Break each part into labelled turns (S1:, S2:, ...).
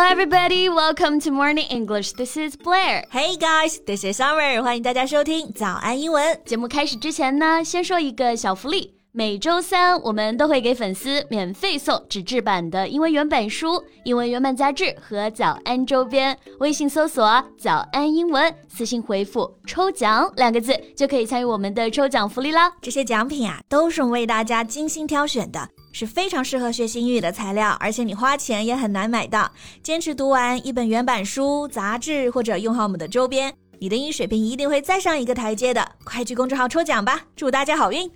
S1: Hello, everybody. Welcome to Morning English. This is Blair.
S2: Hey guys, this is Summer. 欢迎大家收听早安英文。
S1: 节目开始之前呢，先说一个小福利。每周三，我们都会给粉丝免费送纸质版的英文原版书、英文原版杂志和早安周边。微信搜索“早安英文”，私信回复“抽奖”两个字，就可以参与我们的抽奖福利啦。
S2: 这些奖品啊，都是为大家精心挑选的。是非常适合学习英语的材料，而且你花钱也很难买到。坚持读完一本原版书、杂志，或者用好我们的周边，你的英语水平一定会再上一个台阶的。快去公众号抽奖吧，祝大家好运！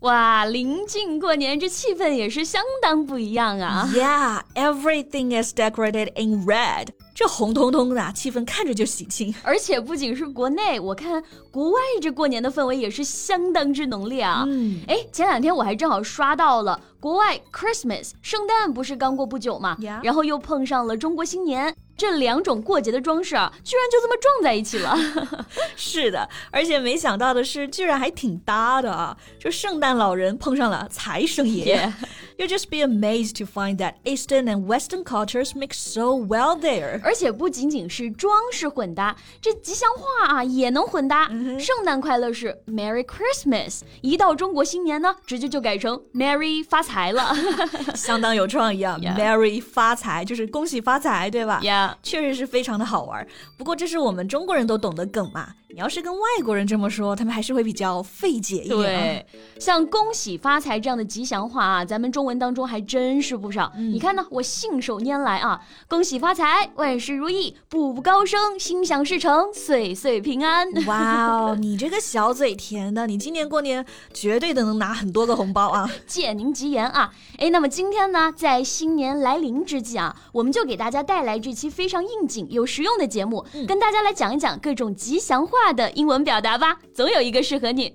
S1: 哇，临近过年，这气氛也是相当不一样啊
S2: ！Yeah, everything is decorated in red. 这红彤彤的气氛看着就喜庆，
S1: 而且不仅是国内，我看国外这过年的氛围也是相当之浓烈啊。嗯，哎，前两天我还正好刷到了国外 Christmas 圣诞不是刚过不久嘛，然后又碰上了中国新年，这两种过节的装饰啊，居然就这么撞在一起了。
S2: 是的，而且没想到的是，居然还挺搭的啊！就圣诞老人碰上了财神爷。You'll just be amazed to find that Eastern and Western cultures mix so well there.
S1: 而且不仅仅是装饰混搭，这吉祥话啊也能混搭。圣诞快乐是 Merry Christmas，一到中国新年呢，直接就改成 Merry 发财了，
S2: 相当有创意啊。Merry 发财就是恭喜发财，对吧
S1: ？Yeah，
S2: 确实是非常的好玩。不过这是我们中国人都懂的梗嘛。你要是跟外国人这么说，他们还是会比较费解一点。
S1: 对，像恭喜发财这样的吉祥话啊，咱们中文当中还真是不少。你看呢，我信手拈来啊，恭喜发财，万事如意，步步高升，心想事成，岁岁平安。
S2: 哇哦，你这个小嘴甜的，你今年过年绝对的能拿很多个红包啊！
S1: 借您吉言啊。哎，那么今天呢，在新年来临之际啊，我们就给大家带来这期非常应景又实用的节目，跟大家来讲一讲各种吉祥。话的英文表达吧，总有一个适合你。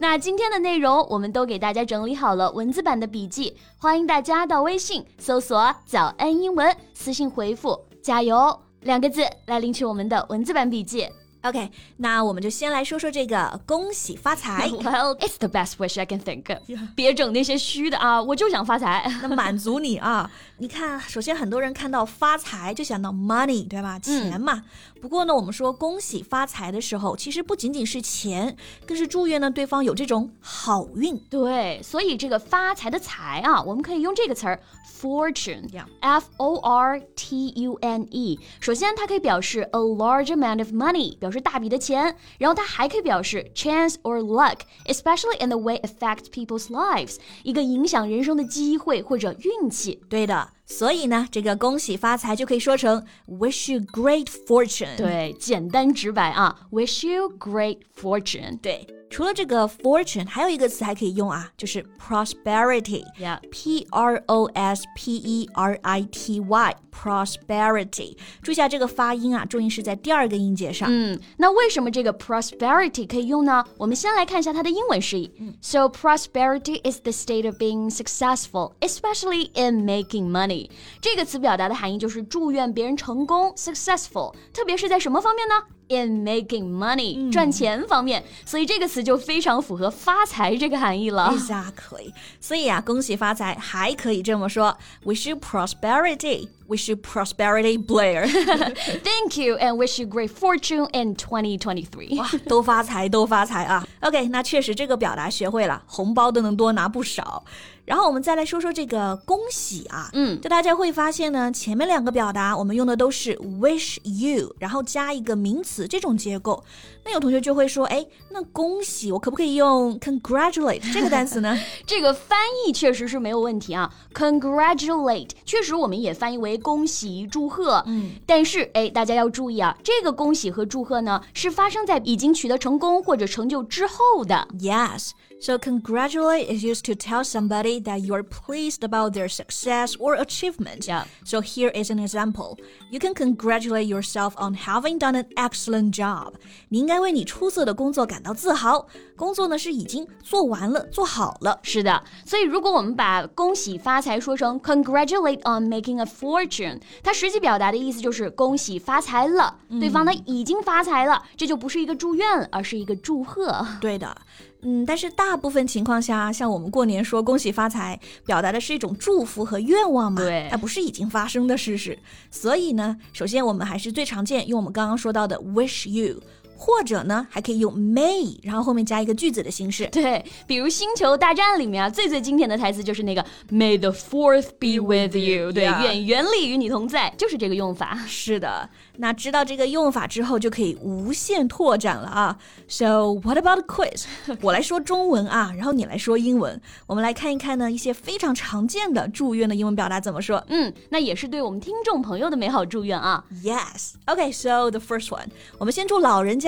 S1: 那今天的内容我们都给大家整理好了文字版的笔记，欢迎大家到微信搜索“早安英文”，私信回复“加油”两个字来领取我们的文字版笔记。
S2: OK，那我们就先来说说这个恭喜发财。
S1: Well, it's the best wish I can think of。别整那些虚的啊，我就想发财，
S2: 那满足你啊。你看，首先很多人看到发财就想到 money，对吧？钱嘛。不过呢，我们说恭喜发财的时候，其实不仅仅是钱，更是祝愿呢对方有这种好运。
S1: 对，所以这个发财的财啊，我们可以用这个词儿 fortune，F O R T U N E。首先，它可以表示 a large amount of money，表示大笔的钱。然后它还可以表示 chance or luck，especially in the way affect people's lives，一个影响人生的机会或者运气。
S2: 对的。所以呢，这个恭喜发财就可以说成 wish you great fortune。
S1: 对，简单直白啊，wish you great fortune。
S2: 对。除了这个 fortune，还有一个词还可以用啊，就是
S1: prosperity。Yeah，P
S2: R O S P E R I T Y，prosperity。注意一下这个发音啊，重音是在第二个音节上。
S1: 嗯，那为什么这个 prosperity 可以用呢？我们先来看一下它的英文释义。So prosperity is the state of being successful, especially in making money。 这个词表达的含义就是祝愿别人成功，successful，特别是在什么方面呢？in making money 赚钱方面，所以这个词就非常符合发财这个含义了。
S2: Exactly，所以啊，恭喜发财还可以这么说：Wish you prosperity。Wish you prosperity, Blair.
S1: Thank you, and wish you great fortune in 2023.
S2: 哇，都发财，都发财啊！OK，那确实这个表达学会了，红包都能多拿不少。然后我们再来说说这个恭喜啊，
S1: 嗯，
S2: 就大家会发现呢，前面两个表达我们用的都是 wish you，然后加一个名词这种结构。那有同学就会说，哎，那恭喜我可不可以用 congratulate 这个单词呢？
S1: 这个翻译确实是没有问题啊，congratulate 确实我们也翻译为恭喜祝贺。嗯，但是哎，大家要注意啊，这个恭喜和祝贺呢，是发生在已经取得成功或者成就之后的。
S2: Yes。So congratulate is used to tell somebody that you are pleased about their success or achievement.
S1: Yeah.
S2: So here is an example. You can congratulate yourself on having done an excellent job. 你应该为你出色的工作感到自豪。工作呢是已经做完了，做好了。
S1: 是的，所以如果我们把恭喜发财说成 congratulate on making a fortune，它实际表达的意思就是恭喜发财了，对方呢已经发财了，这就不是一个祝愿，而是一个祝贺。
S2: 对的。 嗯，但是大部分情况下，像我们过年说恭喜发财，表达的是一种祝福和愿望嘛，
S1: 对
S2: 它不是已经发生的事实。所以呢，首先我们还是最常见用我们刚刚说到的 wish you，或者呢还可以用 may，然后后面加一个句子的形式。
S1: 对，比如《星球大战》里面啊，最最经典的台词就是那个 May the Fourth be with you，对愿原力与你同在，就是这个用法。
S2: 是的，那知道这个用法之后，就可以无限拓展了啊。So what about quiz？我来说中文啊，然后你来说英文。我们来看一看呢一些非常常见的祝愿的英文表达怎么说。
S1: 嗯，那也是对我们听众朋友的美好祝愿啊。
S2: Yes. Okay, so the first one，我们先祝老人家们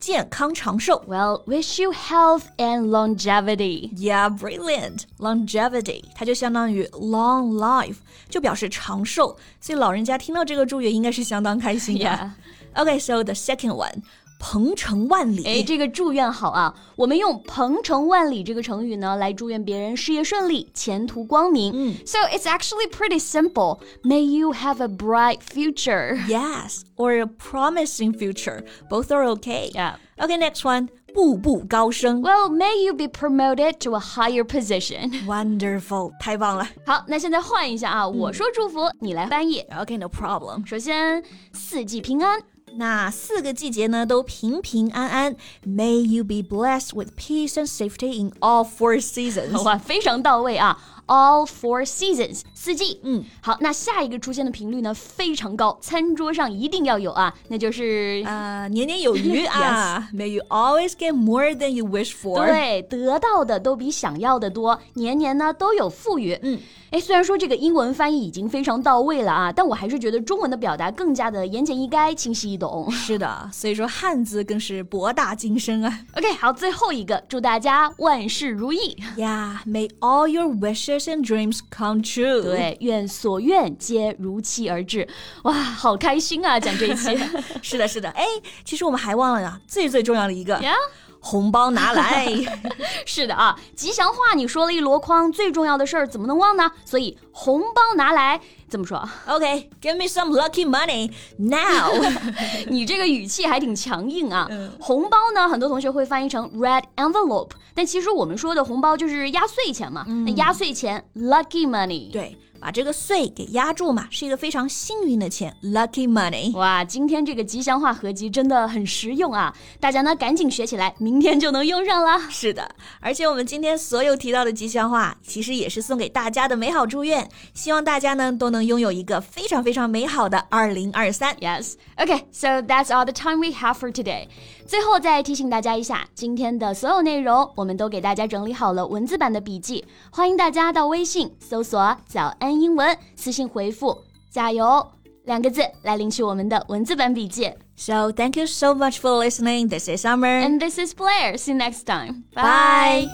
S2: 健康长寿。
S1: Well, wish you health and longevity.
S2: Yeah, brilliant. Longevity，它就相当于 long life，就表示长寿。所以老人家听到这个祝愿应该是相当开心的。
S1: Yeah.
S2: Okay, so the second one， 鹏程万里。
S1: 哎，这个祝愿好啊！我们用“鹏程万里”这个成语呢，来祝愿别人事业顺利、前途光明。
S2: 嗯
S1: So it's actually pretty simple. May you have a bright future.
S2: Yes, or a promising future. Both are okay.
S1: Yeah.
S2: Okay, next one. 步步高升。
S1: Well, may you be promoted to a higher position.
S2: Wonderful，太棒了。
S1: 好，那现在换一下啊，我说祝福，你来翻译。
S2: Okay, no problem.
S1: 首先，四季平安。
S2: 那四个季节呢都平平安安。May you be blessed with peace and safety in all four seasons.
S1: 哇，非常到位啊 ！All four seasons，四季。
S2: 嗯，
S1: 好，那下一个出现的频率呢非常高，餐桌上一定要有啊，那就是。
S2: 啊，年年有余 啊。May you always get more than you wish for.
S1: 对，得到的都比想要的多，年年呢都有富裕。
S2: 嗯，
S1: 哎，虽然说这个英文翻译已经非常到位了啊，但我还是觉得中文的表达更加的言简意赅、清晰易懂。
S2: 是的，所以说汉字更是博大精深啊。
S1: OK，好，最后一个，祝大家万事如意。
S2: Yeah, may all your wishes and dreams come true.
S1: 对，愿所愿皆如期而至。哇，好开心啊！讲这一期
S2: 是的，是的。哎，其实我们还忘了呀，最最重要的一个
S1: 呀。
S2: 红包拿来。
S1: 是的啊，吉祥话你说了一箩筐，最重要的事儿怎么能忘呢？所以红包拿来，怎么说
S2: ？Okay, give me some lucky money now.
S1: 你这个语气还挺强硬啊。
S2: 嗯
S1: 红包呢，很多同学会翻译成 red envelope，但其实我们说的红包就是压岁钱嘛。那压岁钱 lucky money。
S2: 对，把这个岁给压住嘛，是一个非常幸运的钱，lucky money。
S1: 哇，今天这个吉祥话合集真的很实用啊！大家呢赶紧学起来，明天就能用上了。
S2: 是的，而且我们今天所有提到的吉祥话，其实也是送给大家的美好祝愿，希望大家呢都能拥有一个非常非常美好的二零二三。
S1: Yes. Okay, so that's all the time we have for today. 最后再提醒大家一下，今天的所有内容我们都给大家整理好了文字版的笔记，欢迎大家到微信搜索“早安英文”，私信回复“加油”两个字来领取我们的文字版笔记。
S2: So thank you so much for listening. This is Summer.
S1: And this is Blair. See you next time.
S2: Bye.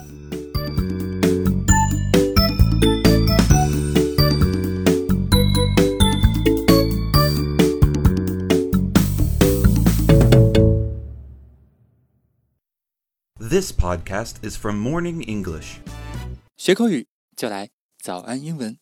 S3: This podcast is from Morning English.
S4: 学口语就来早安英文。